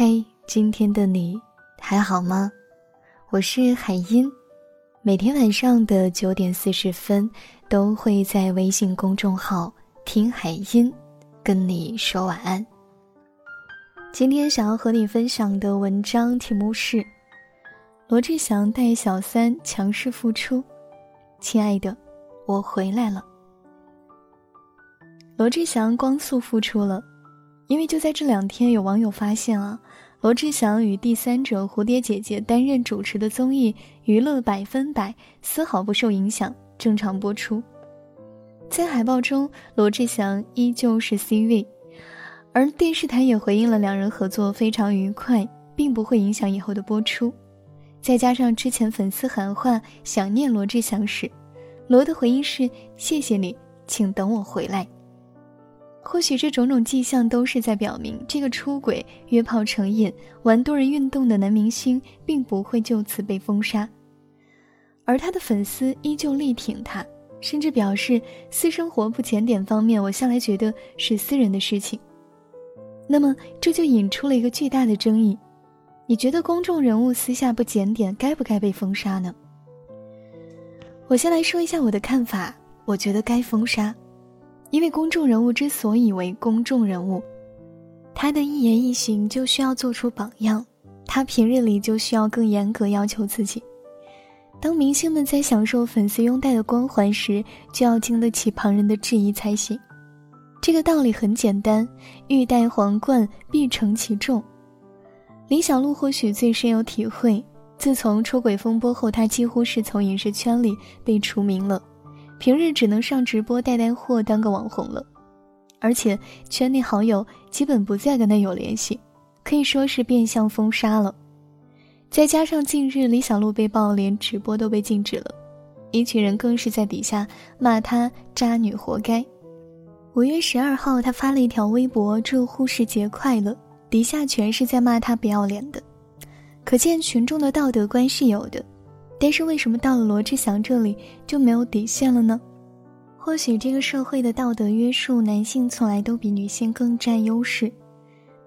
嘿，今天的你还好吗？我是海音，每天晚上的九点四十分都会在微信公众号“听海音”跟你说晚安。今天想要和你分享的文章题目是：罗志祥带小三强势复出，亲爱的，我回来了。罗志祥光速复出了，因为就在这两天，有网友发现啊，罗志祥与第三者蝴蝶姐姐担任主持的综艺《娱乐百分百》丝毫不受影响，正常播出。在海报中，罗志祥依旧是 C 位，而电视台也回应了两人合作非常愉快，并不会影响以后的播出。再加上之前粉丝喊话想念罗志祥时，罗的回应是：“谢谢你，请等我回来。”或许这种种迹象都是在表明，这个出轨、约炮成瘾、玩多人运动的男明星，并不会就此被封杀。而他的粉丝依旧力挺他，甚至表示私生活不检点方面，我向来觉得是私人的事情。那么这就引出了一个巨大的争议：你觉得公众人物私下不检点，该不该被封杀呢？我先来说一下我的看法，我觉得该封杀。因为公众人物之所以为公众人物，他的一言一行就需要做出榜样，他平日里就需要更严格要求自己。当明星们在享受粉丝拥戴的光环时，就要经得起旁人的质疑才行。这个道理很简单，欲戴皇冠必承其重。李小璐或许最深有体会，自从出轨风波后，她几乎是从影视圈里被除名了。平日只能上直播带带货，当个网红了，而且圈内好友基本不再跟他有联系，可以说是变相封杀了。再加上近日李小璐被曝连直播都被禁止了，一群人更是在底下骂她渣女活该。五月十二号，她发了一条微博：“祝护士节快乐。”底下全是在骂她不要脸的，可见群众的道德观是有的。但是为什么到了罗志祥这里就没有底线了呢？或许这个社会的道德约束，男性从来都比女性更占优势。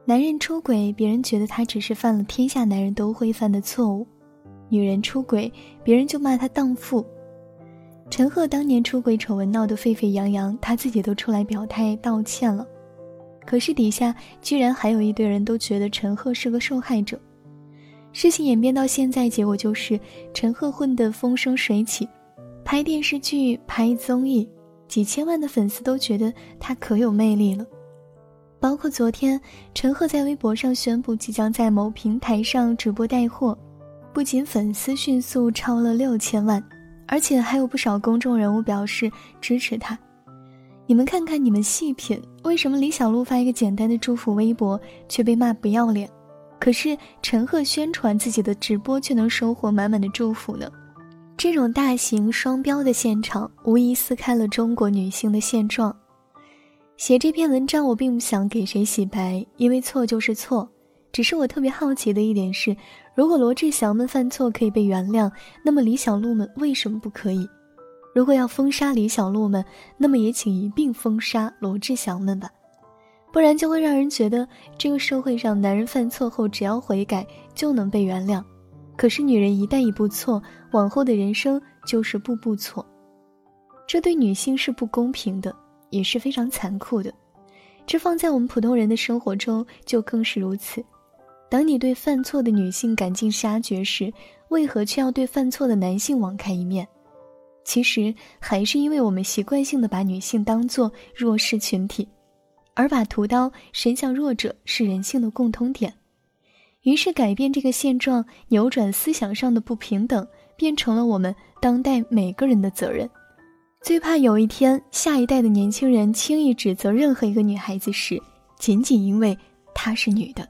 男人出轨，别人觉得他只是犯了天下男人都会犯的错误；女人出轨，别人就骂他荡妇。陈赫当年出轨丑闻闹得沸沸扬扬，他自己都出来表态道歉了，可是底下居然还有一堆人都觉得陈赫是个受害者。事情演变到现在，结果就是陈赫混得风生水起，拍电视剧、拍综艺，几千万的粉丝都觉得他可有魅力了。包括昨天，陈赫在微博上宣布即将在某平台上直播带货，不仅粉丝迅速超了六千万，而且还有不少公众人物表示支持他。你们看看，你们细品，为什么李小璐发一个简单的祝福微博，却被骂不要脸？可是陈赫宣传自己的直播却能收获满满的祝福呢，这种大型双标的现场，无疑撕开了中国女性的现状。写这篇文章，我并不想给谁洗白，因为错就是错。只是我特别好奇的一点是，如果罗志祥们犯错可以被原谅，那么李小璐们为什么不可以？如果要封杀李小璐们，那么也请一并封杀罗志祥们吧。不然就会让人觉得这个社会上男人犯错后只要悔改就能被原谅，可是女人一旦一步错，往后的人生就是步步错，这对女性是不公平的，也是非常残酷的。这放在我们普通人的生活中就更是如此。当你对犯错的女性赶尽杀绝时，为何却要对犯错的男性网开一面？其实还是因为我们习惯性的把女性当作弱势群体。而把屠刀伸向弱者是人性的共通点，于是改变这个现状，扭转思想上的不平等，变成了我们当代每个人的责任。最怕有一天，下一代的年轻人轻易指责任何一个女孩子时，仅仅因为她是女的。